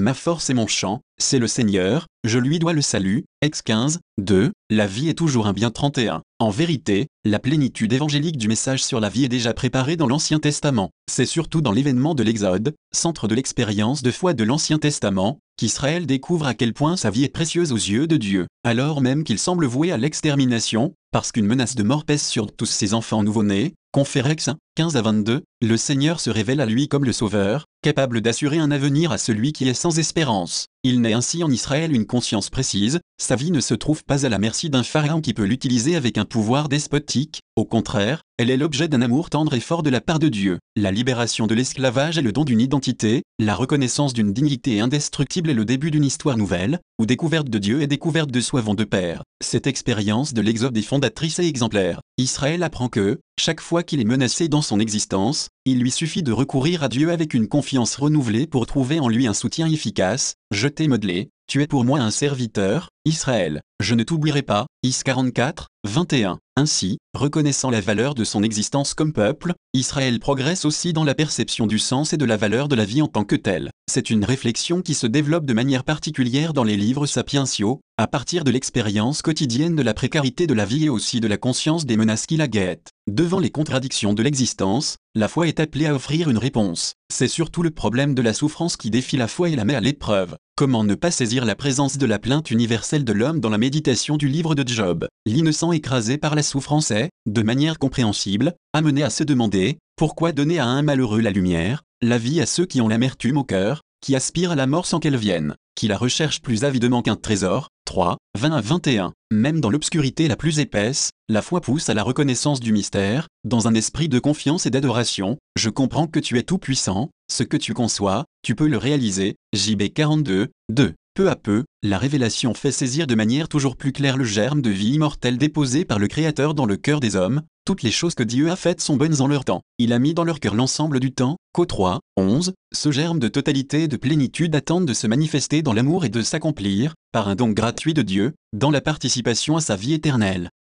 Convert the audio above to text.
Ma force et mon chant, c'est le Seigneur, je lui dois le salut. Ex 15, 2, la vie est toujours un bien 31. En vérité, la plénitude évangélique du message sur la vie est déjà préparée dans l'Ancien Testament. C'est surtout dans l'événement de l'Exode, centre de l'expérience de foi de l'Ancien Testament, qu'Israël découvre à quel point sa vie est précieuse aux yeux de Dieu, alors même qu'il semble voué à l'extermination, parce qu'une menace de mort pèse sur tous ses enfants nouveau-nés. Conférex 15 à 22, le Seigneur se révèle à lui comme le Sauveur, capable d'assurer un avenir à celui qui est sans espérance. Il naît ainsi en Israël une conscience précise, sa vie ne se trouve pas à la merci d'un pharaon qui peut l'utiliser avec un pouvoir despotique, au contraire, elle est l'objet d'un amour tendre et fort de la part de Dieu. La libération de l'esclavage est le don d'une identité, la reconnaissance d'une dignité indestructible est le début d'une histoire nouvelle, où découverte de Dieu et découverte de soi vont de pair. Cette expérience de l'exode est fondatrice et exemplaire. Israël apprend que, chaque fois qu'il est menacé dans son existence, il lui suffit de recourir à Dieu avec une confiance renouvelée pour trouver en lui un soutien efficace. Je t'ai modelé, tu es pour moi un serviteur, Israël. Je ne t'oublierai pas. Is 44, 21. Ainsi, reconnaissant la valeur de son existence comme peuple, Israël progresse aussi dans la perception du sens et de la valeur de la vie en tant que telle. C'est une réflexion qui se développe de manière particulière dans les livres sapientiaux, à partir de l'expérience quotidienne de la précarité de la vie et aussi de la conscience des menaces qui la guettent. Devant les contradictions de l'existence, la foi est appelée à offrir une réponse. C'est surtout le problème de la souffrance qui défie la foi et la met à l'épreuve. Comment ne pas saisir la présence de la plainte universelle de l'homme dans la méditation du livre de Job? L'innocent écrasé par la souffrance est, de manière compréhensible, amené à se demander, pourquoi donner à un malheureux la lumière, la vie à ceux qui ont l'amertume au cœur, qui aspirent à la mort sans qu'elle vienne, qui la recherchent plus avidement qu'un trésor 3, 20 à 21. Même dans l'obscurité la plus épaisse, la foi pousse à la reconnaissance du mystère, dans un esprit de confiance et d'adoration. Je comprends que tu es tout puissant, ce que tu conçois, tu peux le réaliser. JB 42, 2. Peu à peu, la révélation fait saisir de manière toujours plus claire le germe de vie immortelle déposé par le Créateur dans le cœur des hommes. Toutes les choses que Dieu a faites sont bonnes en leur temps. Il a mis dans leur cœur l'ensemble du temps. Qu'au 3, 11, ce germe de totalité et de plénitude attend de se manifester dans l'amour et de s'accomplir, par un don gratuit de Dieu, dans la participation à sa vie éternelle.